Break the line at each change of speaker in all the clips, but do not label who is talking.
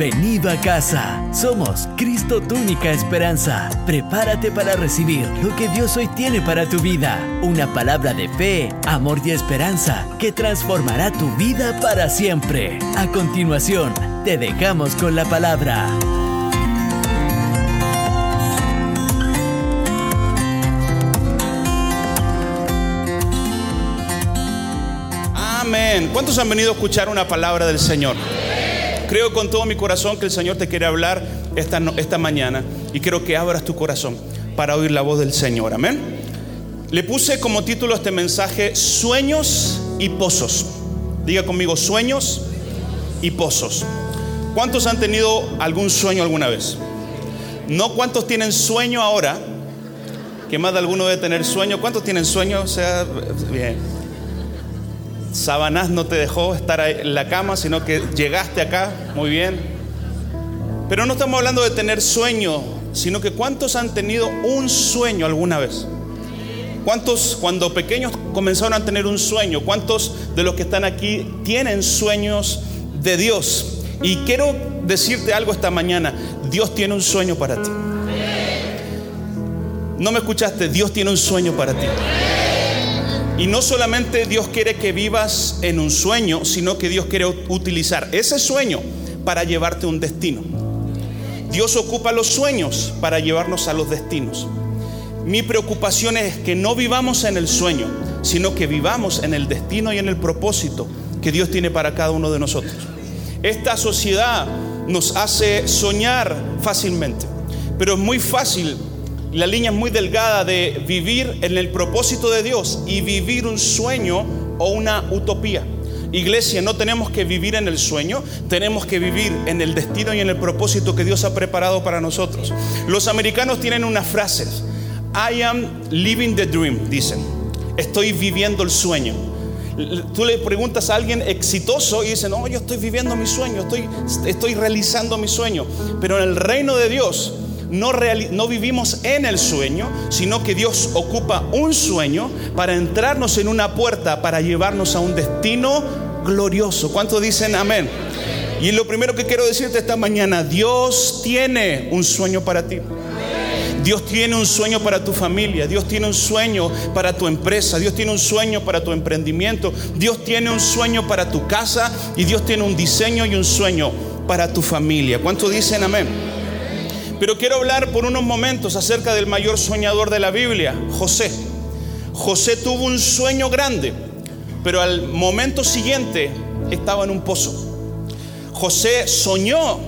Bienvenido a casa. Somos Cristo tu única esperanza. Prepárate para recibir lo que Dios hoy tiene para tu vida. Una palabra de fe, amor y esperanza que transformará tu vida para siempre. A continuación, te dejamos con la palabra.
Amén. ¿Cuántos han venido a escuchar una palabra del Señor? Creo con todo mi corazón que el Señor te quiere hablar esta, esta mañana y quiero que abras tu corazón para oír la voz del Señor. Amén. Le puse como título a este mensaje Sueños y Pozos. Diga conmigo, sueños y pozos. ¿Cuántos han tenido algún sueño alguna vez? No cuántos tienen sueño ahora, que más de alguno debe tener sueño. ¿Cuántos tienen sueño? O sea, bien. Sabanás no te dejó estar en la cama, sino que llegaste acá, muy bien. Pero no estamos hablando de tener sueño, sino que cuántos han tenido un sueño alguna vez. ¿Cuántos cuando pequeños comenzaron a tener un sueño? ¿Cuántos de los que están aquí tienen sueños de Dios? Y quiero decirte algo esta mañana, Dios tiene un sueño para ti. No me escuchaste, Dios tiene un sueño para ti. Y no solamente Dios quiere que vivas en un sueño, sino que Dios quiere utilizar ese sueño para llevarte a un destino. Dios ocupa los sueños para llevarnos a los destinos. Mi preocupación es que no vivamos en el sueño, sino que vivamos en el destino y en el propósito que Dios tiene para cada uno de nosotros. Esta sociedad nos hace soñar fácilmente, pero es muy fácil la línea es muy delgada de vivir en el propósito de Dios y vivir un sueño o una utopía. Iglesia, no tenemos que vivir en el sueño, tenemos que vivir en el destino y en el propósito que Dios ha preparado para nosotros. Los americanos tienen unas frases. I am living the dream, dicen. Estoy viviendo el sueño. Tú le preguntas a alguien exitoso y dicen, no, yo estoy viviendo mi sueño, estoy, estoy realizando mi sueño. Pero en el reino de Dios, no, vivimos en el sueño, sino que Dios ocupa un sueño para entrarnos en una puerta, para llevarnos a un destino glorioso. ¿Cuántos dicen amén? Y lo primero que quiero decirte esta mañana, Dios tiene un sueño para ti. Dios tiene un sueño para tu familia, Dios tiene un sueño para tu empresa, Dios tiene un sueño para tu emprendimiento, Dios tiene un sueño para tu casa y Dios tiene un diseño y un sueño para tu familia. ¿Cuántos dicen amén? Pero quiero hablar por unos momentos acerca del mayor soñador de la Biblia, José. José tuvo un sueño grande, pero al momento siguiente estaba en un pozo. José soñó,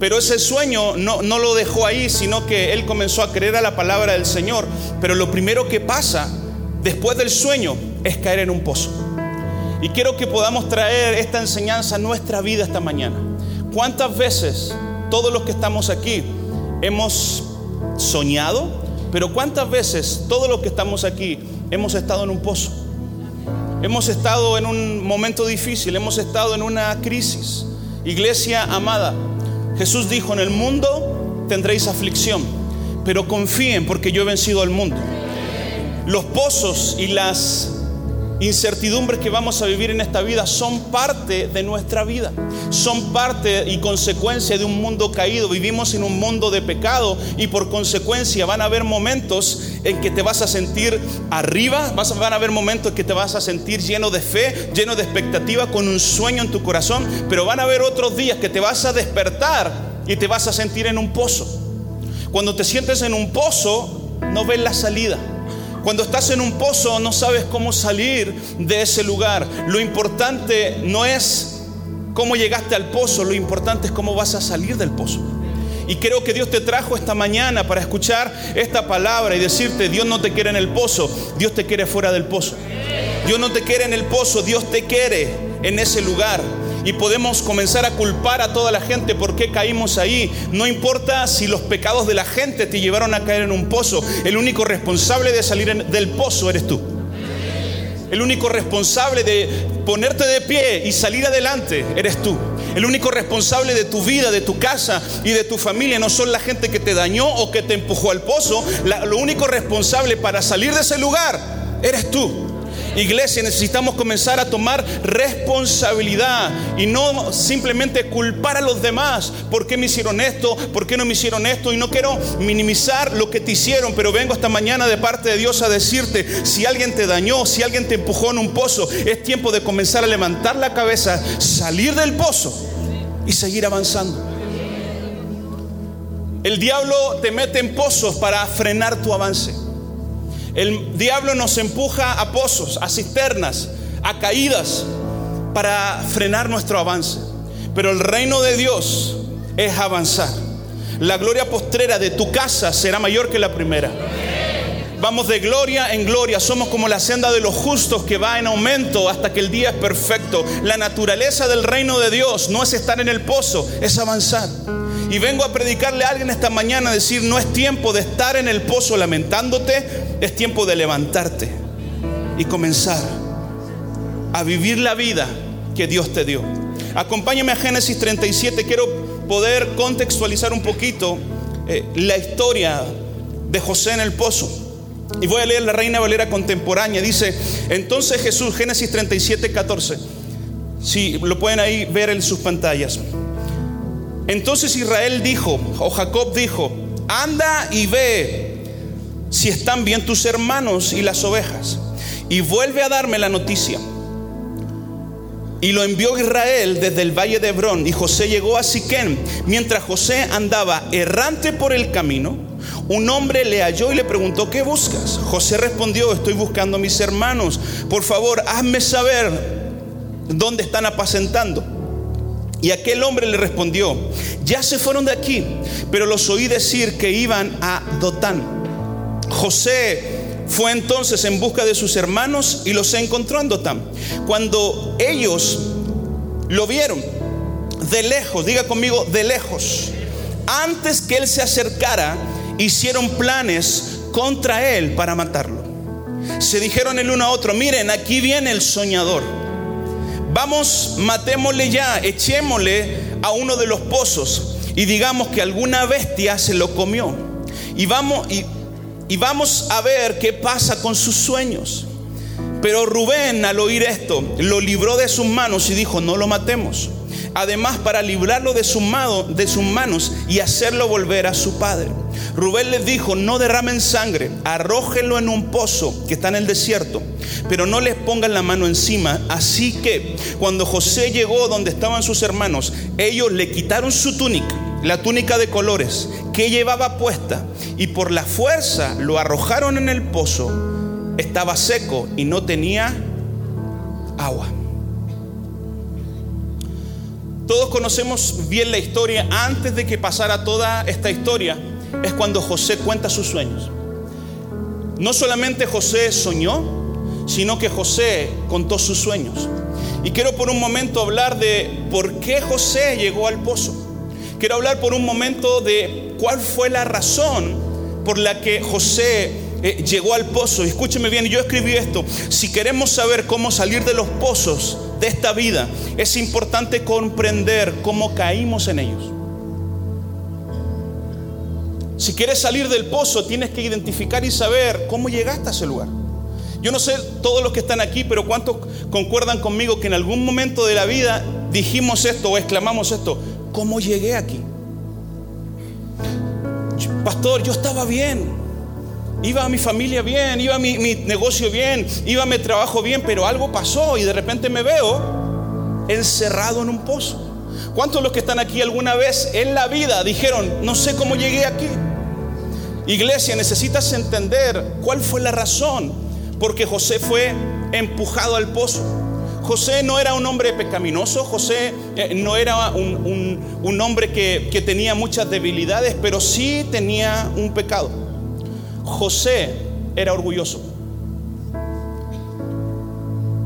pero ese sueño no, no, lo dejó ahí, sino que él comenzó a creer a la palabra del Señor. Pero lo primero que pasa después del sueño es caer en un pozo. Y quiero que podamos traer esta enseñanza a nuestra vida esta mañana. ¿Cuántas veces todos los que estamos aquí hemos soñado, pero ¿cuántas veces todos los que estamos aquí hemos estado en un pozo? Hemos estado en un momento difícil, hemos estado en una crisis. Iglesia amada, Jesús dijo, en el mundo tendréis aflicción, pero confíen porque yo he vencido al mundo. Los pozos y las incertidumbres que vamos a vivir en esta vida son parte de nuestra vida, son parte y consecuencia de un mundo caído. Vivimos en un mundo de pecado y por consecuencia van a haber momentos en que te vas a sentir arriba, van a haber momentos en que te vas a sentir lleno de fe, lleno de expectativa, con un sueño en tu corazón, pero van a haber otros días que te vas a despertar y te vas a sentir en un pozo. Cuando te sientes en un pozo, no ves la salida. Cuando estás en un pozo no sabes cómo salir de ese lugar. Lo importante no es cómo llegaste al pozo, lo importante es cómo vas a salir del pozo. Y creo que Dios te trajo esta mañana para escuchar esta palabra y decirte, Dios no te quiere en el pozo, Dios te quiere fuera del pozo. Dios no te quiere en el pozo, Dios te quiere en ese lugar y podemos comenzar a culpar a toda la gente por qué caímos ahí. No importa si los pecados de la gente te llevaron a caer en un pozo, el único responsable de salir del pozo eres tú. El único responsable de ponerte de pie y salir adelante eres tú. El único responsable de tu vida, de tu casa y de tu familia no son la gente que te dañó o que te empujó al pozo. lo único responsable para salir de ese lugar eres tú. Iglesia, necesitamos comenzar a tomar responsabilidad y no simplemente culpar a los demás. ¿Por qué me hicieron esto? ¿Por qué no me hicieron esto? Y no quiero minimizar lo que te hicieron, pero vengo esta mañana de parte de Dios a decirte, si alguien te dañó, si alguien te empujó en un pozo, es tiempo de comenzar a levantar la cabeza, salir del pozo y seguir avanzando. El diablo te mete en pozos para frenar tu avance. El diablo nos empuja a pozos, a cisternas, a caídas para frenar nuestro avance. Pero el reino de Dios es avanzar. La gloria postrera de tu casa será mayor que la primera. Vamos de gloria en gloria. Somos como la senda de los justos que va en aumento hasta que el día es perfecto. La naturaleza del reino de Dios no es estar en el pozo, es avanzar. Y vengo a predicarle a alguien esta mañana, decir, no es tiempo de estar en el pozo lamentándote, es tiempo de levantarte y comenzar a vivir la vida que Dios te dio. Acompáñame a Génesis 37, quiero poder contextualizar un poquito eh, la historia de José en el pozo. Y voy a leer la Reina Valera contemporánea. Dice, entonces Jesús, Génesis 37, 14. Si lo pueden ahí ver en sus pantallas. Entonces Israel dijo, o Jacob dijo, anda y ve si están bien tus hermanos y las ovejas, y vuelve a darme la noticia. Y lo envió Israel desde el valle de Hebrón, y José llegó a Siquén. Mientras José andaba errante por el camino, un hombre le halló y le preguntó, ¿qué buscas? José respondió, estoy buscando a mis hermanos. Por favor, hazme saber dónde están apacentando. Y aquel hombre le respondió, ya se fueron de aquí, pero los oí decir que iban a Dotán. José fue entonces en busca de sus hermanos y los encontró en Dotán. Cuando ellos lo vieron de lejos, diga conmigo, de lejos, antes que él se acercara, hicieron planes contra él para matarlo. Se dijeron el uno a otro, miren, aquí viene el soñador Vamos, matémosle ya, echémosle a uno de los pozos y digamos que alguna bestia se lo comió. Y vamos, y, y vamos a ver qué pasa con sus sueños. Pero Rubén al oír esto lo libró de sus manos y dijo, no lo matemos. Además, para librarlo de, su sus manos y hacerlo volver a su padre. Rubén les dijo, no derramen sangre, arrójenlo en un pozo que está en el desierto, pero no les pongan la mano encima. Así que cuando José llegó donde estaban sus hermanos, ellos le quitaron su túnica, la túnica de colores que llevaba puesta, y por la fuerza lo arrojaron en el pozo. Estaba seco y no tenía agua. Todos conocemos bien la historia. Antes de que pasara toda esta historia, es cuando José cuenta sus sueños. No solamente José soñó, sino que José contó sus sueños. Y quiero por un momento hablar de por qué José llegó al pozo. Quiero hablar por un momento de cuál fue la razón por la que José eh, llegó al pozo. escúcheme bien, yo escribí esto. Si queremos saber cómo salir de los pozos esta vida, es importante comprender cómo caímos en ellos. Si quieres salir del pozo, tienes que identificar y saber cómo llegaste a ese lugar. Yo no sé todos los que están aquí, pero ¿cuántos concuerdan conmigo que en algún momento de la vida dijimos esto o exclamamos esto? ¿Cómo llegué aquí? Pastor, yo estaba bien. Iba a mi familia bien, iba a mi, negocio bien, iba a mi trabajo bien, pero algo pasó y de repente me veo encerrado en un pozo. ¿Cuántos de los que están aquí alguna vez en la vida dijeron, no sé cómo llegué aquí? Iglesia, necesitas entender cuál fue la razón porque José fue empujado al pozo. José no era un hombre pecaminoso, José eh, no era un, hombre que tenía muchas debilidades, pero sí tenía un pecado. José era orgulloso.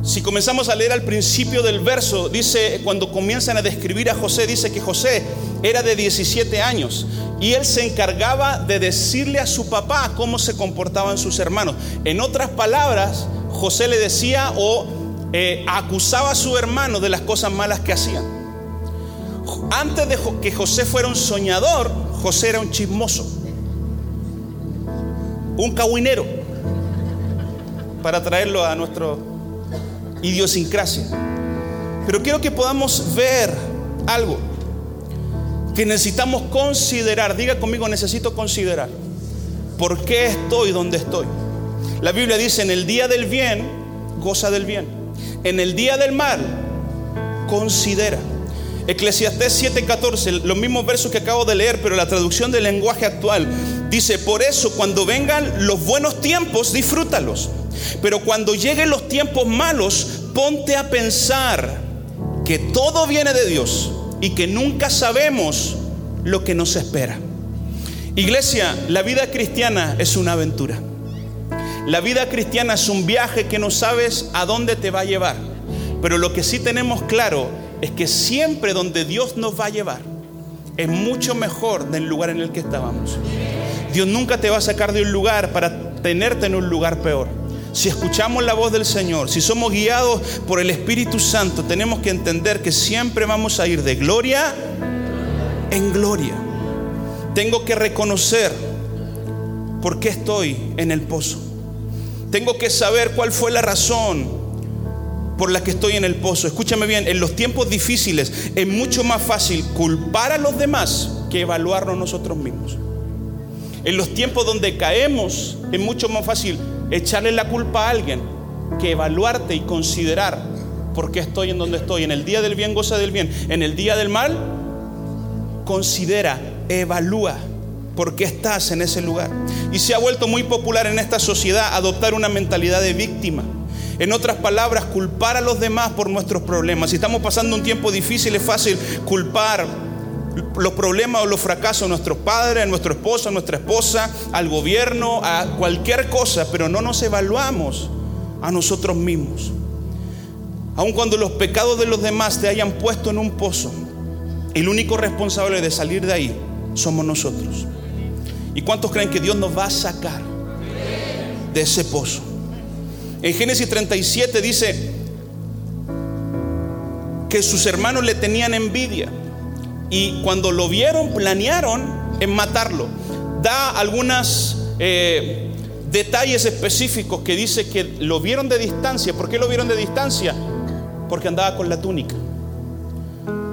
Si comenzamos a leer al principio del verso, dice, cuando comienzan a describir a José, dice que José era de 17 años y él se encargaba de decirle a su papá cómo se comportaban sus hermanos. En otras palabras, José le decía o eh, acusaba a su hermano de las cosas malas que hacían. Antes de que José fuera un soñador, José era un chismoso, un cahuinero. para traerlo a nuestra idiosincrasia. Pero quiero que podamos ver algo que necesitamos considerar. Diga conmigo, necesito considerar. ¿Por qué estoy donde estoy? La Biblia dice, en el día del bien, goza del bien. En el día del mal, considera. Eclesiastés 7:14, los mismos versos que acabo de leer, pero la traducción del lenguaje actual dice, por eso cuando vengan los buenos tiempos, disfrútalos. Pero cuando lleguen los tiempos malos, ponte a pensar que todo viene de Dios y que nunca sabemos lo que nos espera. Iglesia, la vida cristiana es una aventura. La vida cristiana es un viaje que no sabes a dónde te va a llevar. Pero lo que sí tenemos claro es que siempre donde Dios nos va a llevar es mucho mejor del lugar en el que estábamos. Dios nunca te va a sacar de un lugar para tenerte en un lugar peor. Si escuchamos la voz del Señor, si somos guiados por el Espíritu Santo, tenemos que entender que siempre vamos a ir de gloria en gloria. Tengo que reconocer por qué estoy en el pozo. Tengo que saber cuál fue la razón por la que estoy en el pozo. Escúchame bien, en los tiempos difíciles es mucho más fácil culpar a los demás que evaluarnos nosotros mismos. En los tiempos donde caemos es mucho más fácil echarle la culpa a alguien que evaluarte y considerar por qué estoy en donde estoy. En el día del bien goza del bien. En el día del mal, considera, evalúa por qué estás en ese lugar. Y se ha vuelto muy popular en esta sociedad adoptar una mentalidad de víctima. En otras palabras, culpar a los demás por nuestros problemas. Si estamos pasando un tiempo difícil, es fácil culpar los problemas o los fracasos a nuestros padres, a nuestro esposo, a nuestra esposa, al gobierno, a cualquier cosa, pero no nos evaluamos a nosotros mismos. Aun cuando los pecados de los demás te hayan puesto en un pozo, el único responsable de salir de ahí somos nosotros. ¿Y cuántos creen que Dios nos va a sacar de ese pozo? En Génesis 37 dice que sus hermanos le tenían envidia y cuando lo vieron planearon en matarlo. Da algunos eh, detalles específicos que dice que lo vieron de distancia. ¿Por qué lo vieron de distancia? Porque andaba con la túnica.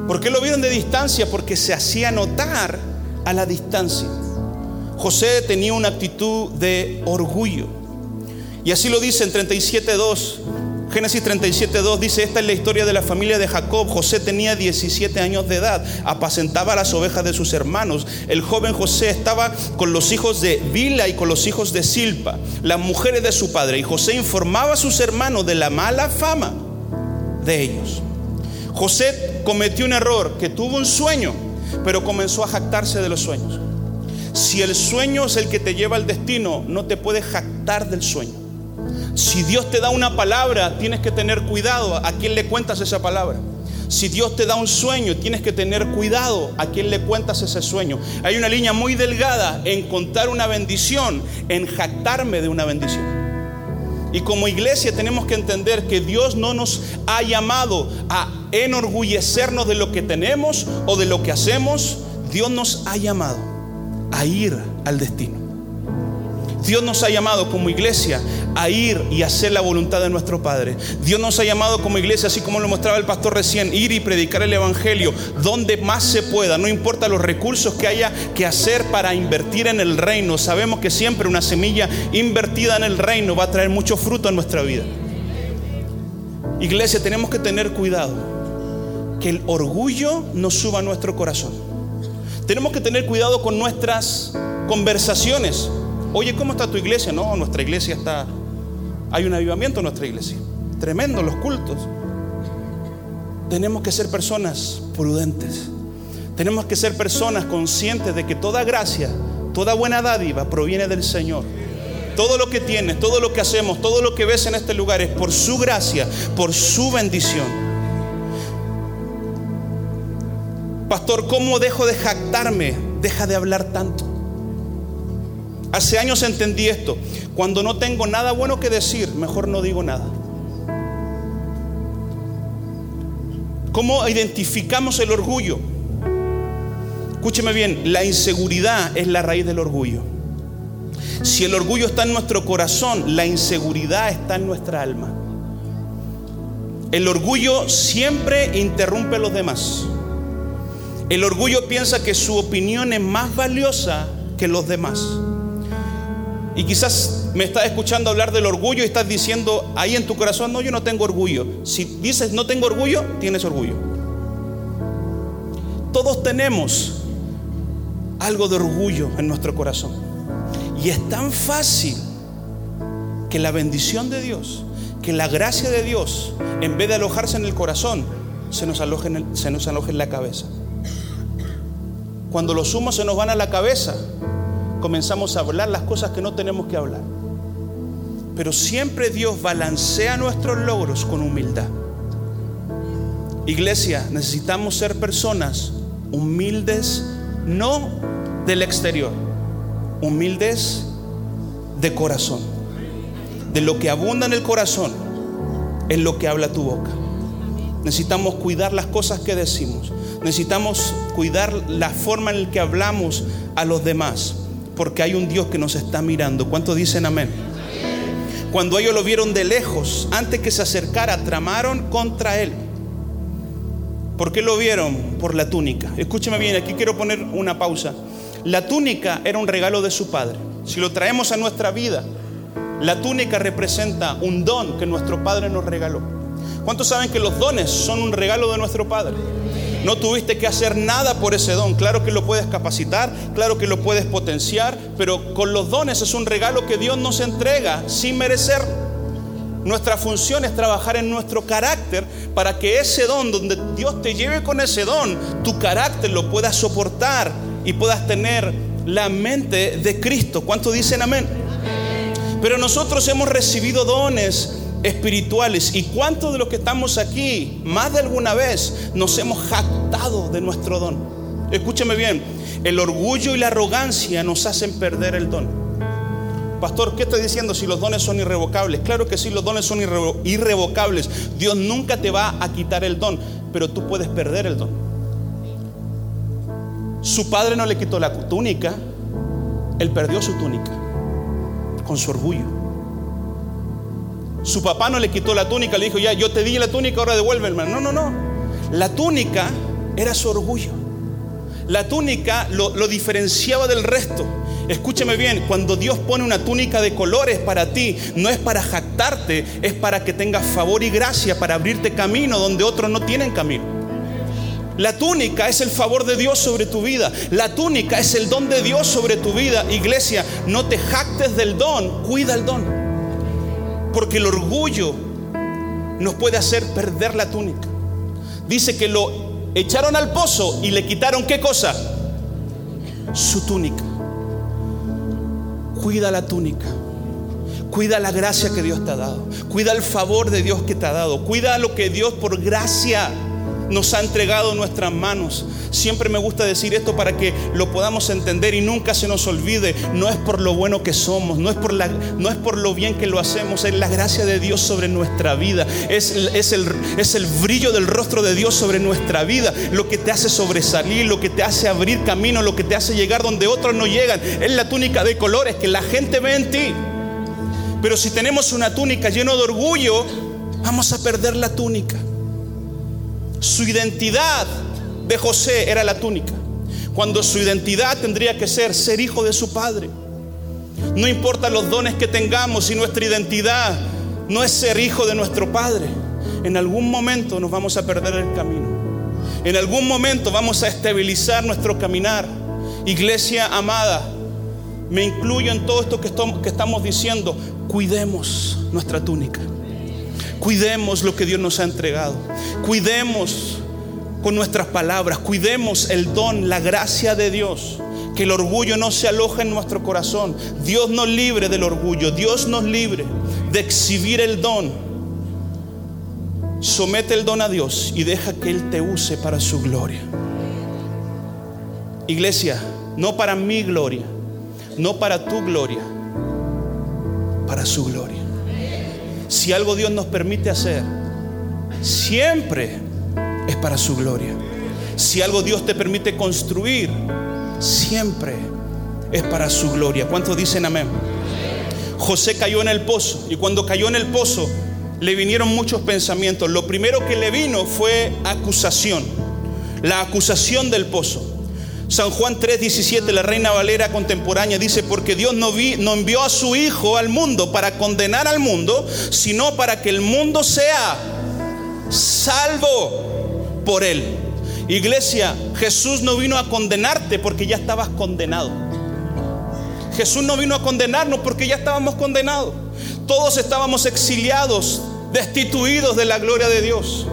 ¿Por qué lo vieron de distancia? Porque se hacía notar a la distancia. José tenía una actitud de orgullo. Y así lo dice en 37.2. Génesis 37.2 dice, esta es la historia de la familia de Jacob. José tenía 17 años de edad, apacentaba las ovejas de sus hermanos. El joven José estaba con los hijos de Bila y con los hijos de Silpa, las mujeres de su padre. Y José informaba a sus hermanos de la mala fama de ellos. José cometió un error, que tuvo un sueño, pero comenzó a jactarse de los sueños. Si el sueño es el que te lleva al destino, no te puedes jactar del sueño. Si Dios te da una palabra, tienes que tener cuidado a quién le cuentas esa palabra. Si Dios te da un sueño, tienes que tener cuidado a quién le cuentas ese sueño. Hay una línea muy delgada en contar una bendición, en jactarme de una bendición. Y como iglesia tenemos que entender que Dios no nos ha llamado a enorgullecernos de lo que tenemos o de lo que hacemos. Dios nos ha llamado a ir al destino. Dios nos ha llamado como iglesia a ir y hacer la voluntad de nuestro Padre. Dios nos ha llamado como iglesia, así como lo mostraba el pastor recién, ir y predicar el Evangelio donde más se pueda, no importa los recursos que haya que hacer para invertir en el reino. Sabemos que siempre una semilla invertida en el reino va a traer mucho fruto en nuestra vida. Iglesia, tenemos que tener cuidado que el orgullo no suba a nuestro corazón. Tenemos que tener cuidado con nuestras conversaciones. Oye, ¿cómo está tu iglesia? No, nuestra iglesia está... Hay un avivamiento en nuestra iglesia. Tremendo los cultos. Tenemos que ser personas prudentes. Tenemos que ser personas conscientes de que toda gracia, toda buena dádiva proviene del Señor. Todo lo que tienes, todo lo que hacemos, todo lo que ves en este lugar es por su gracia, por su bendición. Pastor, ¿cómo dejo de jactarme? Deja de hablar tanto. Hace años entendí esto. Cuando no tengo nada bueno que decir, mejor no digo nada. ¿Cómo identificamos el orgullo? Escúcheme bien, la inseguridad es la raíz del orgullo. Si el orgullo está en nuestro corazón, la inseguridad está en nuestra alma. El orgullo siempre interrumpe a los demás. El orgullo piensa que su opinión es más valiosa que los demás. Y quizás me estás escuchando hablar del orgullo y estás diciendo ahí en tu corazón, no, yo no tengo orgullo. Si dices no tengo orgullo, tienes orgullo. Todos tenemos algo de orgullo en nuestro corazón. Y es tan fácil que la bendición de Dios, que la gracia de Dios, en vez de alojarse en el corazón, se nos aloje en, se nos aloje en la cabeza. Cuando los humos se nos van a la cabeza, comenzamos a hablar las cosas que no tenemos que hablar. Pero siempre Dios balancea nuestros logros con humildad. Iglesia, necesitamos ser personas humildes, no del exterior, humildes de corazón. De lo que abunda en el corazón es lo que habla tu boca. Necesitamos cuidar las cosas que decimos. Necesitamos cuidar la forma en la que hablamos a los demás porque hay un Dios que nos está mirando. ¿Cuántos dicen amén? Cuando ellos lo vieron de lejos, antes que se acercara, tramaron contra él. ¿Por qué lo vieron? Por la túnica. Escúcheme bien, aquí quiero poner una pausa. La túnica era un regalo de su padre. Si lo traemos a nuestra vida, la túnica representa un don que nuestro padre nos regaló. ¿Cuántos saben que los dones son un regalo de nuestro padre? No tuviste que hacer nada por ese don. Claro que lo puedes capacitar, claro que lo puedes potenciar, pero con los dones es un regalo que Dios nos entrega sin merecer. Nuestra función es trabajar en nuestro carácter para que ese don, donde Dios te lleve con ese don, tu carácter lo puedas soportar y puedas tener la mente de Cristo. ¿Cuántos dicen amén? Pero nosotros hemos recibido dones espirituales. ¿Y cuántos de los que estamos aquí, más de alguna vez, nos hemos jactado de nuestro don? Escúcheme bien, el orgullo y la arrogancia nos hacen perder el don. Pastor, ¿qué estoy diciendo si los dones son irrevocables? Claro que sí, los dones son irrevocables. Dios nunca te va a quitar el don, pero tú puedes perder el don. Su padre no le quitó la túnica, él perdió su túnica con su orgullo. Su papá no le quitó la túnica, le dijo, ya, yo te di la túnica, ahora devuélveme. No, no, no. La túnica era su orgullo. La túnica lo, lo diferenciaba del resto. Escúchame bien, cuando Dios pone una túnica de colores para ti, no es para jactarte, es para que tengas favor y gracia, para abrirte camino donde otros no tienen camino. La túnica es el favor de Dios sobre tu vida. La túnica es el don de Dios sobre tu vida. Iglesia, no te jactes del don, cuida el don. Porque el orgullo nos puede hacer perder la túnica. Dice que lo echaron al pozo y le quitaron qué cosa? Su túnica. Cuida la túnica. Cuida la gracia que Dios te ha dado. Cuida el favor de Dios que te ha dado. Cuida lo que Dios por gracia nos ha entregado en nuestras manos. Siempre me gusta decir esto para que lo podamos entender y nunca se nos olvide. No es por lo bueno que somos, no es por, no es por lo bien que lo hacemos, es la gracia de Dios sobre nuestra vida. Es, es, el, es el brillo del rostro de Dios sobre nuestra vida. Lo que te hace sobresalir, lo que te hace abrir camino, lo que te hace llegar donde otros no llegan. Es la túnica de colores que la gente ve en ti. Pero si tenemos una túnica llena de orgullo, vamos a perder la túnica. Su identidad de José era la túnica, cuando su identidad tendría que ser ser hijo de su padre. No importa los dones que tengamos, si nuestra identidad no es ser hijo de nuestro padre, en algún momento nos vamos a perder el camino. En algún momento vamos a estabilizar nuestro caminar. Iglesia amada, me incluyo en todo esto que estamos diciendo. Cuidemos nuestra túnica. Cuidemos lo que Dios nos ha entregado. Cuidemos con nuestras palabras. Cuidemos el don, la gracia de Dios. Que el orgullo no se aloje en nuestro corazón. Dios nos libre del orgullo. Dios nos libre de exhibir el don. Somete el don a Dios y deja que Él te use para su gloria. Iglesia, no para mi gloria, no para tu gloria, para su gloria si algo Dios nos permite hacer, siempre es para su gloria. Si algo Dios te permite construir, siempre es para su gloria. ¿Cuántos dicen amén? José cayó en el pozo y cuando cayó en el pozo le vinieron muchos pensamientos. Lo primero que le vino fue acusación, la acusación del pozo. San Juan 3:17, la Reina Valera contemporánea, dice, porque Dios no, no envió a su Hijo al mundo para condenar al mundo, sino para que el mundo sea salvo por él. Iglesia, Jesús no vino a condenarte porque ya estabas condenado. Jesús no vino a condenarnos porque ya estábamos condenados. Todos estábamos exiliados, destituidos de la gloria de Dios.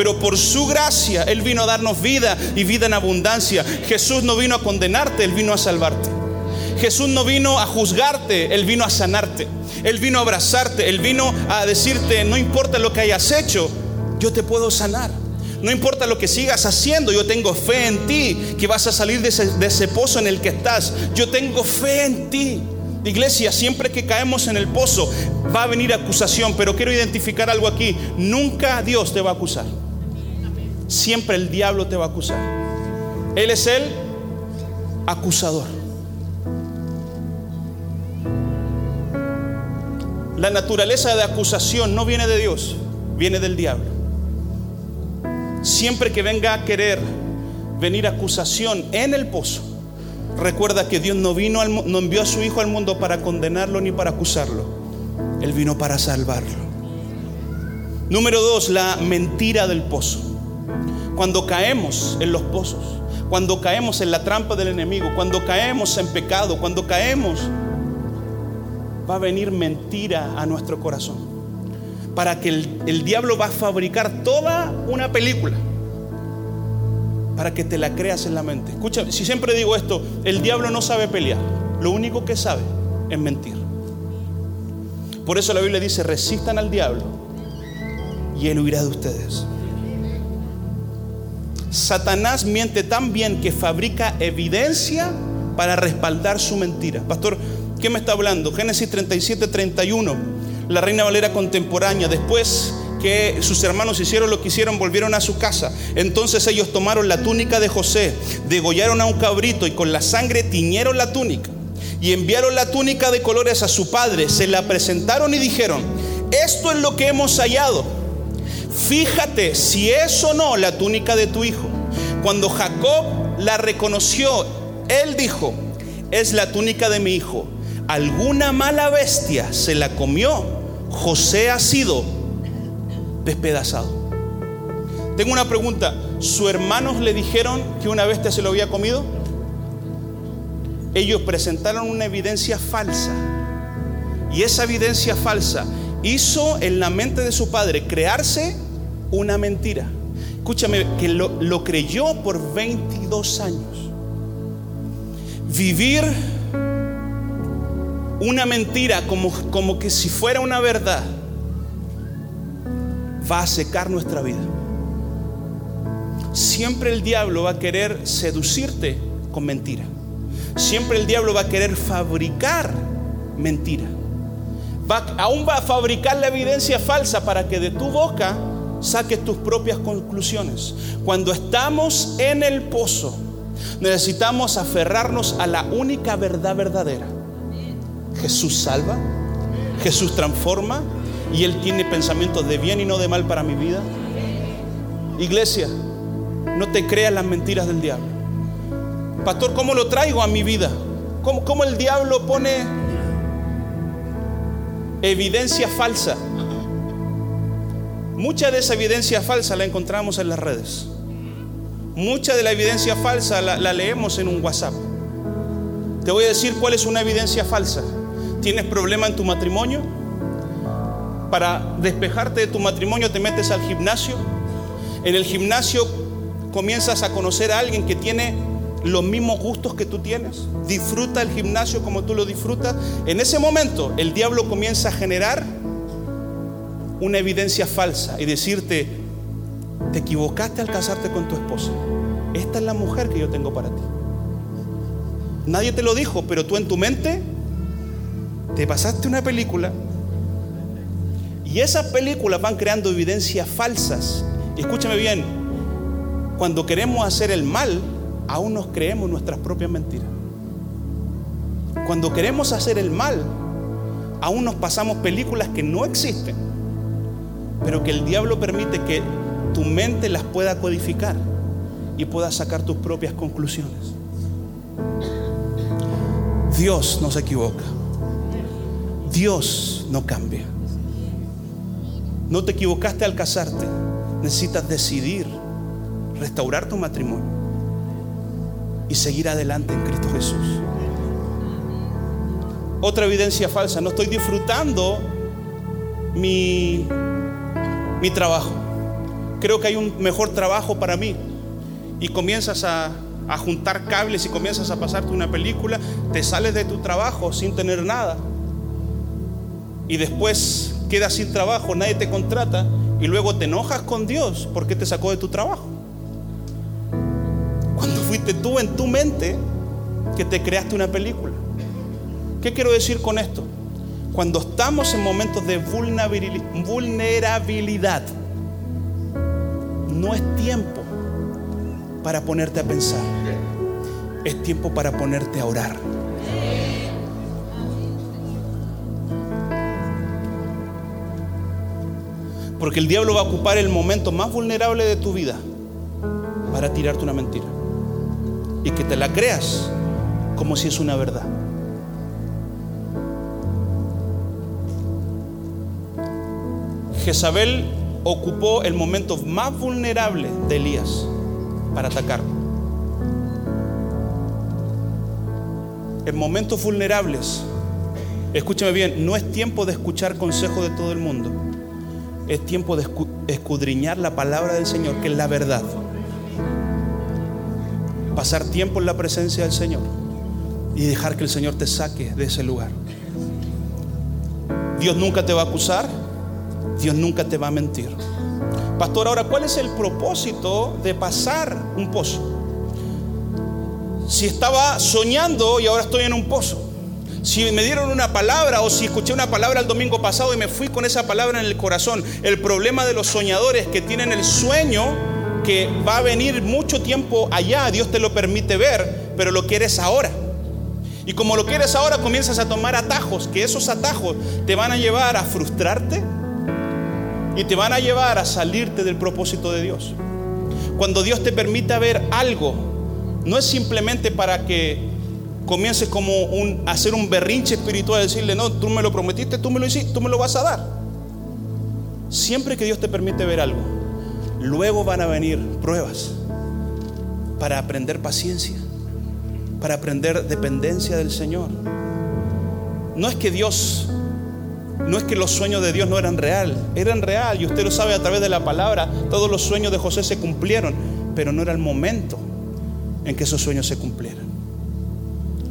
Pero por su gracia Él vino a darnos vida y vida en abundancia. Jesús no vino a condenarte, Él vino a salvarte. Jesús no vino a juzgarte, Él vino a sanarte. Él vino a abrazarte, Él vino a decirte, no importa lo que hayas hecho, yo te puedo sanar. No importa lo que sigas haciendo, yo tengo fe en ti, que vas a salir de ese, pozo en el que estás. Yo tengo fe en ti. Iglesia, siempre que caemos en el pozo va a venir acusación, pero quiero identificar algo aquí. Nunca Dios te va a acusar. Siempre el diablo te va a acusar. Él es el acusador. La naturaleza de acusación no viene de Dios, viene del diablo. Siempre que venga a querer venir acusación en el pozo, recuerda que Dios no vino, no envió a su Hijo al mundo para condenarlo ni para acusarlo. Él vino para salvarlo. Número dos, la mentira del pozo. Cuando caemos en los pozos, cuando caemos en la trampa del enemigo, cuando caemos en pecado, cuando caemos, va a venir mentira a nuestro corazón para que el, diablo va a fabricar toda una película para que te la creas en la mente. Escucha, si siempre digo esto, el diablo no sabe pelear, lo único que sabe es mentir. Por eso la Biblia dice, resistan al diablo y él huirá de ustedes. Satanás miente tan bien que fabrica evidencia para respaldar su mentira. Pastor, ¿qué me está hablando? Génesis 37, 31 la Reina Valera contemporánea, después que sus hermanos hicieron lo que hicieron, volvieron a su casa. Entonces ellos tomaron la túnica de José, degollaron a un cabrito y con la sangre tiñeron la túnica. Y enviaron la túnica de colores a su padre, se la presentaron y dijeron, esto es lo que hemos hallado. Fíjate si es o no la túnica de tu hijo. Cuando Jacob la reconoció, él dijo, es la túnica de mi hijo. Alguna mala bestia se la comió José ha sido despedazado. Tengo una pregunta. ¿Sus hermanos le dijeron que una bestia se lo había comido? Ellos presentaron una evidencia falsa. Y esa evidencia falsa hizo en la mente de su padre crearse una mentira. Escúchame, que lo, lo creyó por 22 años. Vivir una mentira como, como que si fuera una verdad, va a secar nuestra vida. Siempre el diablo va a querer seducirte con mentira. Siempre el diablo va a querer fabricar mentira. Va, aún va a fabricar la evidencia falsa para que de tu boca saques tus propias conclusiones. Cuando estamos en el pozo, necesitamos aferrarnos a la única verdad verdadera Jesús salva, Jesús transforma y Él tiene pensamientos de bien y no de mal para mi vida. Iglesia, no te creas las mentiras del diablo. Pastor, ¿cómo lo traigo a mi vida? ¿Cómo, cómo el diablo pone evidencia falsa? Mucha de esa evidencia falsa la encontramos en las redes. Mucha de la evidencia falsa la, leemos en un WhatsApp. Te voy a decir cuál es una evidencia falsa. ¿Tienes problema en tu matrimonio? Para despejarte de tu matrimonio te metes al gimnasio. En el gimnasio comienzas a conocer a alguien que tiene los mismos gustos que tú tienes. Disfruta el gimnasio como tú lo disfrutas. En ese momento el diablo comienza a generar una evidencia falsa y decirte, te equivocaste al casarte con tu esposa. Esta es la mujer que yo tengo para ti. Nadie te lo dijo, pero tú en tu mente te pasaste una película y esas películas van creando evidencias falsas. Y escúchame bien, cuando queremos hacer el mal, aún nos creemos nuestras propias mentiras. Cuando queremos hacer el mal, aún nos pasamos películas que no existen, pero que el diablo permite que tu mente las pueda codificar y puedas sacar tus propias conclusiones. Dios no se equivoca. Dios no cambia. No te equivocaste al casarte. Necesitas decidir restaurar tu matrimonio y seguir adelante en Cristo Jesús. Otra evidencia falsa, no estoy disfrutando mi, mi trabajo. Creo que hay un mejor trabajo para mí. Y comienzas a, a juntar cables y comienzas a pasarte una película, te sales de tu trabajo sin tener nada. Y después quedas sin trabajo, nadie te contrata y luego te enojas con Dios porque te sacó de tu trabajo. Cuando fuiste tú en tu mente que te creaste una película. ¿Qué quiero decir con esto? Cuando estamos en momentos de vulnerabilidad, no es tiempo para ponerte a pensar, es tiempo para ponerte a orar. Porque el diablo va a ocupar el momento más vulnerable de tu vida para tirarte una mentira. Y que te la creas como si es una verdad. Jezabel ocupó el momento más vulnerable de Elías para atacarlo. En momentos vulnerables, escúchame bien, no es tiempo de escuchar consejos de todo el mundo. Es tiempo de escudriñar la palabra del Señor, que es la verdad. Pasar tiempo en la presencia del Señor y dejar que el Señor te saque de ese lugar. Dios nunca te va a acusar, Dios nunca te va a mentir. Pastor, ahora, ¿cuál es el propósito de pasar un pozo? Si estaba soñando y ahora estoy en un pozo. Si me dieron una palabra o si escuché una palabra el domingo pasado y me fui con esa palabra en el corazón. El problema de los soñadores que tienen el sueño que va a venir mucho tiempo allá, Dios te lo permite ver, pero lo quieres ahora. Y como lo quieres ahora, comienzas a tomar atajos, que esos atajos te van a llevar a frustrarte, y te van a llevar a salirte del propósito de Dios. Cuando Dios te permita ver algo, no es simplemente para que comiences como un, a hacer un berrinche espiritual, decirle, no, tú me lo prometiste, tú me lo hiciste, tú me lo vas a dar. Siempre que Dios te permite ver algo, luego van a venir pruebas para aprender paciencia, para aprender dependencia del Señor. No es que Dios no es que los sueños de Dios no eran real, eran real y usted lo sabe a través de la palabra, todos los sueños de José se cumplieron, pero no era el momento en que esos sueños se cumplieran.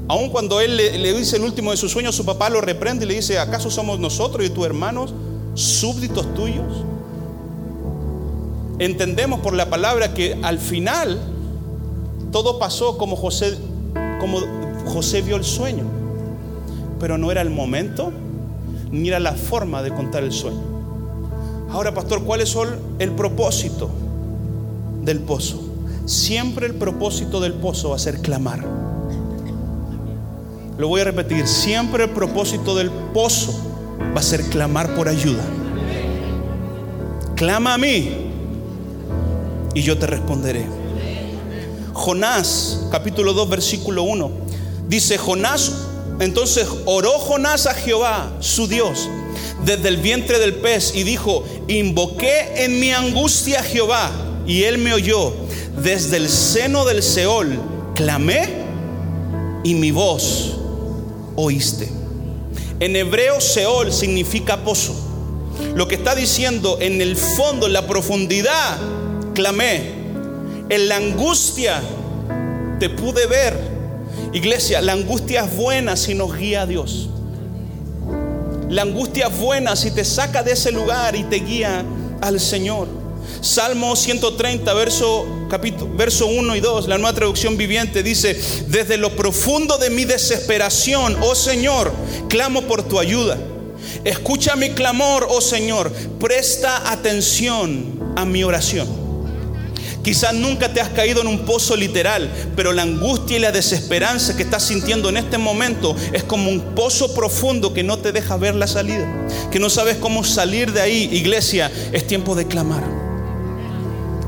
Aun cuando él le, dice el último de sus sueños, su papá lo reprende y le dice, ¿acaso somos nosotros y tus hermanos súbditos tuyos? Entendemos por la palabra que al final todo pasó como José, como José vio el sueño, pero no era el momento ni la forma de contar el sueño. Ahora, pastor, ¿cuál es el propósito del pozo? Siempre el propósito del pozo va a ser clamar. Lo voy a repetir, siempre el propósito del pozo va a ser clamar por ayuda. Clama a mí y yo te responderé. Jonás, capítulo 2, versículo 1, dice, Jonás entonces oró Jonás a Jehová, su Dios, desde el vientre del pez y dijo, invoqué en mi angustia a Jehová y él me oyó. Desde el seno del Seol clamé y mi voz oíste. En hebreo Seol significa pozo. Lo que está diciendo en el fondo, en la profundidad, clamé. En la angustia te pude ver Iglesia, la angustia es buena si nos guía a Dios. La angustia es buena si te saca de ese lugar y te guía al Señor. Salmo 130, verso, capítulo, verso 1 y 2, la nueva traducción viviente dice, desde lo profundo de mi desesperación, oh Señor, clamo por tu ayuda. Escucha mi clamor, oh Señor, presta atención a mi oración. Quizás nunca te has caído en un pozo literal, pero la angustia y la desesperanza que estás sintiendo en este momento es como un pozo profundo que no te deja ver la salida, que no sabes cómo salir de ahí. Iglesia, es tiempo de clamar.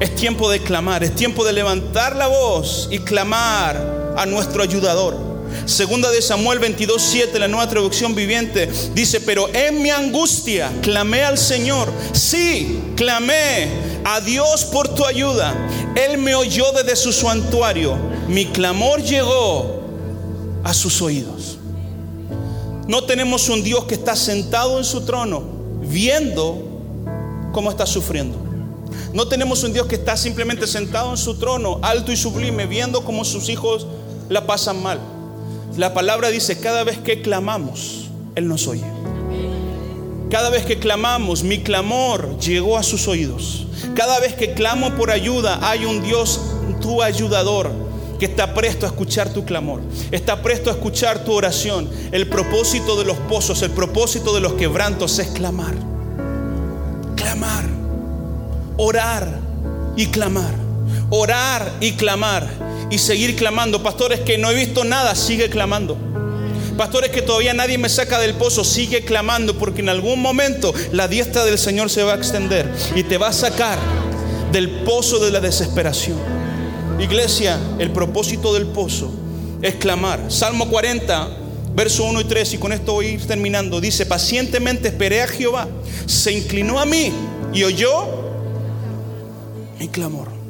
Es tiempo de clamar, es tiempo de levantar la voz y clamar a nuestro ayudador. Segunda de Samuel 22, 7, la nueva traducción viviente, dice, pero en mi angustia clamé al Señor. Sí, clamé a Dios por tu ayuda. Él me oyó desde su santuario. Mi clamor llegó a sus oídos. No tenemos un Dios que está sentado en su trono viendo cómo está sufriendo. No tenemos un Dios que está simplemente sentado en su trono, alto y sublime, viendo cómo sus hijos la pasan mal. La palabra dice, cada vez que clamamos, Él nos oye. Cada vez que clamamos, mi clamor llegó a sus oídos. Cada vez que clamo por ayuda, hay un Dios, tu ayudador, que está presto a escuchar tu clamor, está presto a escuchar tu oración. El propósito de los pozos, el propósito de los quebrantos es clamar. Clamar, orar y clamar, orar y clamar y seguir clamando. Pastores que no he visto nada, sigue clamando. Pastores que todavía nadie me saca del pozo, sigue clamando porque en algún momento la diestra del Señor se va a extender y te va a sacar del pozo de la desesperación. Iglesia, el propósito del pozo es clamar. Salmo 40, verso 1 y 3, y con esto voy a ir terminando. Dice, pacientemente esperé a Jehová, se inclinó a mí y oyó mi clamor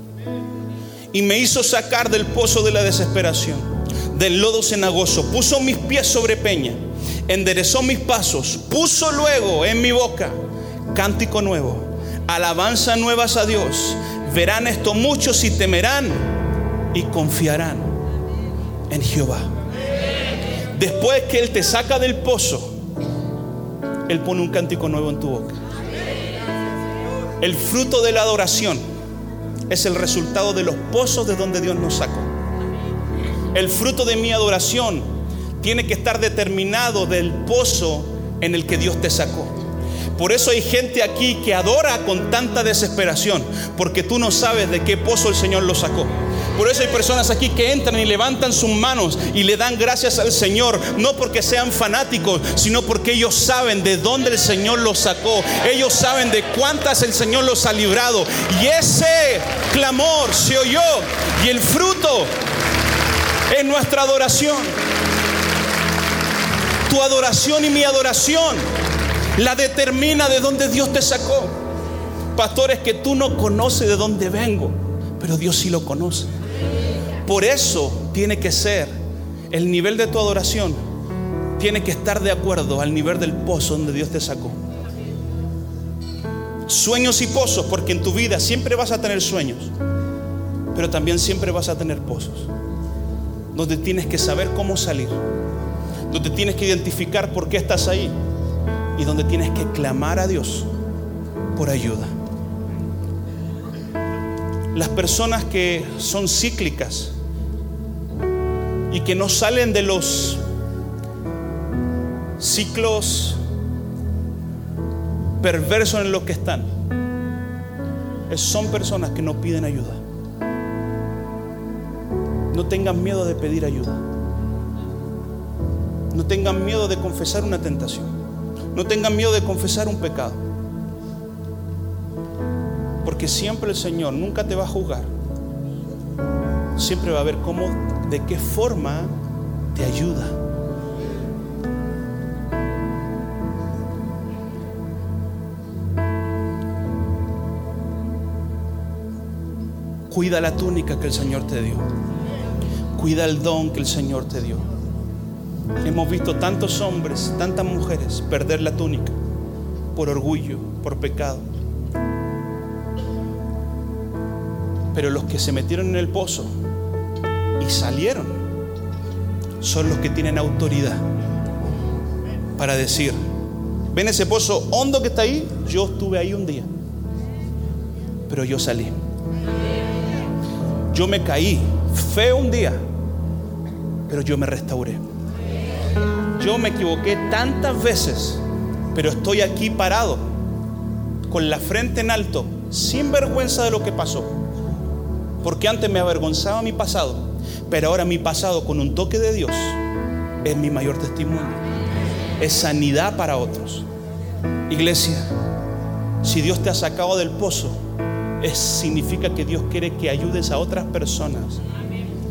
y me hizo sacar del pozo de la desesperación, del lodo cenagoso, puso mis pies sobre peña, enderezó mis pasos, puso luego en mi boca cántico nuevo, alabanza nuevas a Dios. Verán esto muchos y temerán y confiarán en Jehová. Después que Él te saca del pozo, Él pone un cántico nuevo en tu boca. El fruto de la adoración es el resultado de los pozos de donde Dios nos sacó. El fruto de mi adoración tiene que estar determinado del pozo en el que Dios te sacó. Por eso hay gente aquí que adora con tanta desesperación, porque tú no sabes de qué pozo el Señor lo sacó. Por eso hay personas aquí que entran y levantan sus manos y le dan gracias al Señor, no porque sean fanáticos, sino porque ellos saben de dónde el Señor los sacó. Ellos saben de cuántas el Señor los ha librado. Y ese clamor se oyó y el fruto es nuestra adoración. Tu adoración y mi adoración la determina de dónde Dios te sacó. Pastores que tú no conoces de dónde vengo, pero Dios sí lo conoce. Por eso tiene que ser el nivel de tu adoración, tiene que estar de acuerdo al nivel del pozo donde Dios te sacó. Sueños y pozos, porque en tu vida siempre vas a tener sueños, pero también siempre vas a tener pozos, donde tienes que saber cómo salir, donde tienes que identificar por qué estás ahí y donde tienes que clamar a Dios por ayuda. Las personas que son cíclicas y que no salen de los ciclos perversos en los que están, son personas que no piden ayuda. No tengan miedo de pedir ayuda. No tengan miedo de confesar una tentación. No tengan miedo de confesar un pecado. Porque siempre el Señor nunca te va a juzgar. Siempre va a ver cómo, de qué forma te ayuda. Cuida la túnica que el Señor te dio. Cuida el don que el Señor te dio. Hemos visto tantos hombres, tantas mujeres perder la túnica por orgullo, por pecado. Pero los que se metieron en el pozo y salieron son los que tienen autoridad para decir, ven ese pozo hondo que está ahí, yo estuve ahí un día, pero yo salí. Yo me caí feo un día, pero yo me restauré. Yo me equivoqué tantas veces, pero estoy aquí parado, con la frente en alto, sin vergüenza de lo que pasó Porque antes me avergonzaba mi pasado, pero ahora mi pasado con un toque de Dios es mi mayor testimonio. Es sanidad para otros. Iglesia, si Dios te ha sacado del pozo, significa que Dios quiere que ayudes a otras personas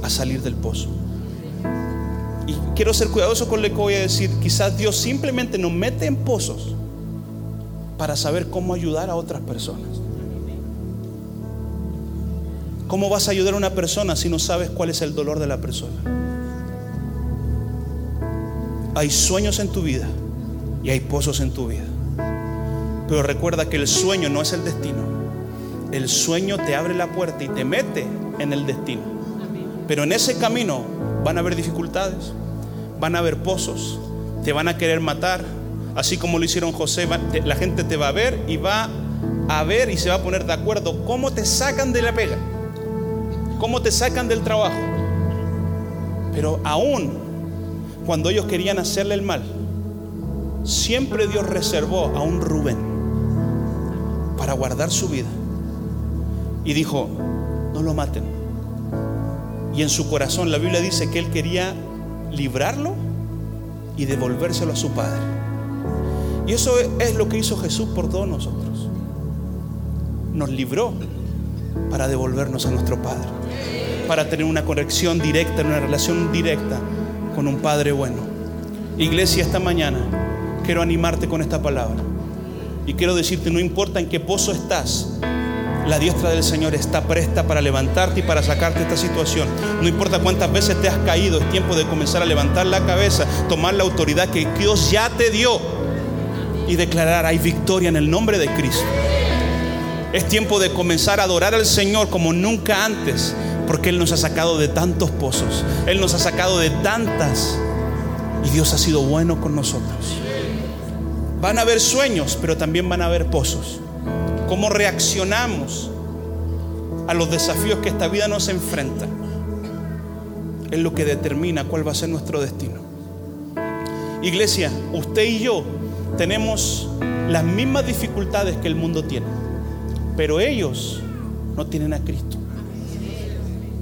a salir del pozo. Y quiero ser cuidadoso con lo que voy a decir. Quizás Dios simplemente nos mete en pozos para saber cómo ayudar a otras personas. ¿Cómo vas a ayudar a una persona si no sabes cuál es el dolor de la persona? Hay sueños en tu vida y hay pozos en tu vida. Pero recuerda que el sueño no es el destino. El sueño te abre la puerta y te mete en el destino. Pero en ese camino van a haber dificultades, van a haber pozos, te van a querer matar, así como lo hicieron José, la gente te va a ver y va a ver y se va a poner de acuerdo cómo te sacan de la pega cómo te sacan del trabajo. Pero aún cuando ellos querían hacerle el mal, siempre Dios reservó a un Rubén para guardar su vida. Y dijo, no lo maten. Y en su corazón la Biblia dice que él quería librarlo y devolvérselo a su padre. Y eso es lo que hizo Jesús por todos nosotros. Nos libró para devolvernos a nuestro Padre, para tener una conexión directa, una relación directa con un Padre bueno. Iglesia, esta mañana quiero animarte con esta palabra y quiero decirte, no importa en qué pozo estás, la diestra del Señor está presta para levantarte y para sacarte esta situación. No importa cuántas veces te has caído, es tiempo de comenzar a levantar la cabeza, tomar la autoridad que Dios ya te dio y declarar, hay victoria en el nombre de Cristo. Es tiempo de comenzar a adorar al Señor como nunca antes, porque Él nos ha sacado de tantos pozos, Él nos ha sacado de tantas, y Dios ha sido bueno con nosotros. Van a haber sueños, pero también van a haber pozos. ¿Cómo reaccionamos a los desafíos que esta vida nos enfrenta? Es lo que determina cuál va a ser nuestro destino. Iglesia, usted y yo tenemos las mismas dificultades que el mundo tiene. Pero ellos no tienen a Cristo.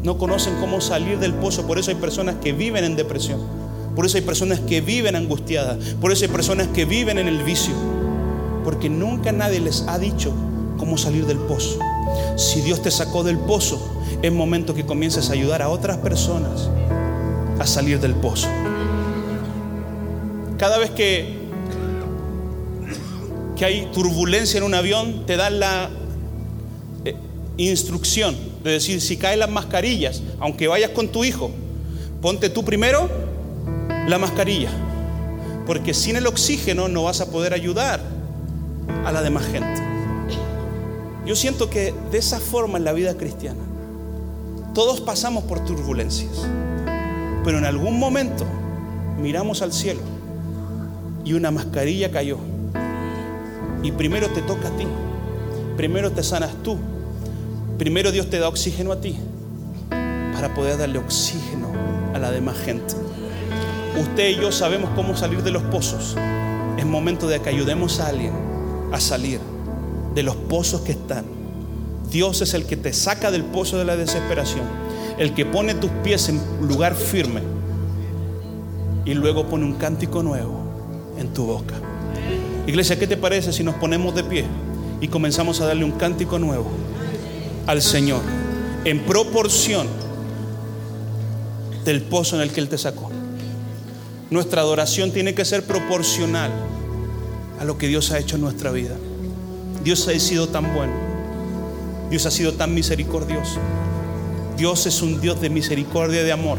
No conocen cómo salir del pozo. Por eso hay personas que viven en depresión. Por eso hay personas que viven angustiadas. Por eso hay personas que viven en el vicio. Porque nunca nadie les ha dicho cómo salir del pozo. Si Dios te sacó del pozo, es momento que comiences a ayudar a otras personas a salir del pozo. Cada vez que, que hay turbulencia en un avión, te dan la instrucción de decir, si caen las mascarillas, aunque vayas con tu hijo, ponte tú primero la mascarilla, porque sin el oxígeno no vas a poder ayudar a la demás gente. Yo siento que de esa forma en la vida cristiana, todos pasamos por turbulencias, pero en algún momento miramos al cielo y una mascarilla cayó. Y primero te toca a ti, primero te sanas tú, Primero Dios te da oxígeno a ti para poder darle oxígeno a la demás gente. Usted y yo sabemos cómo salir de los pozos. Es momento de que ayudemos a alguien a salir de los pozos que están. Dios es el que te saca del pozo de la desesperación, el que pone tus pies en lugar firme y luego pone un cántico nuevo en tu boca. Iglesia, ¿qué te parece si nos ponemos de pie y comenzamos a darle un cántico nuevo? Al Señor en proporción del pozo en el que Él te sacó. Nuestra adoración tiene que ser proporcional a lo que Dios ha hecho en nuestra vida. Dios ha sido tan bueno. Dios ha sido tan misericordioso. Dios es un Dios de misericordia y de amor.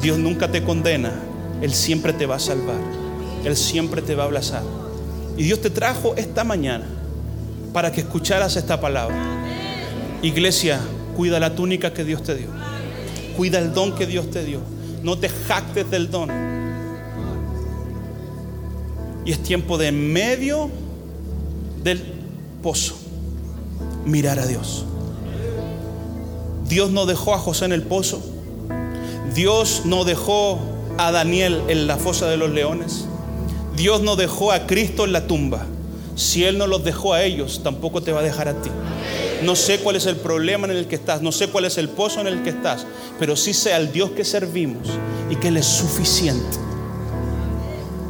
Dios nunca te condena. Él siempre te va a salvar. Él siempre te va a abrazar. Y Dios te trajo esta mañana para que escucharas esta palabra. Iglesia, cuida la túnica que Dios te dio. Cuida el don que Dios te dio. No te jactes del don. Y es tiempo de en medio del pozo mirar a Dios. Dios no dejó a José en el pozo. Dios no dejó a Daniel en la fosa de los leones. Dios no dejó a Cristo en la tumba. Si Él no los dejó a ellos, tampoco te va a dejar a ti. No sé cuál es el problema en el que estás, no sé cuál es el pozo en el que estás, pero sí sé al Dios que servimos y que Él es suficiente.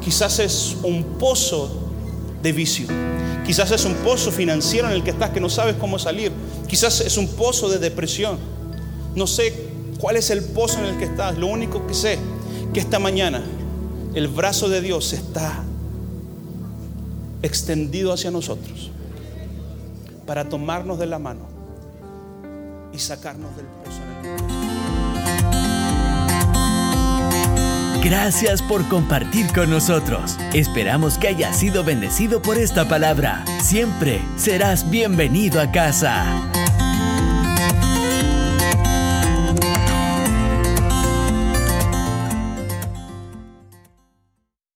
Quizás es un pozo de vicio, quizás es un pozo financiero en el que estás que no sabes cómo salir, quizás es un pozo de depresión. No sé cuál es el pozo en el que estás, lo único que sé que esta mañana el brazo de Dios está extendido hacia nosotros para tomarnos de la mano y sacarnos del pozo.
Gracias por compartir con nosotros. Esperamos que hayas sido bendecido por esta palabra. Siempre serás bienvenido a casa.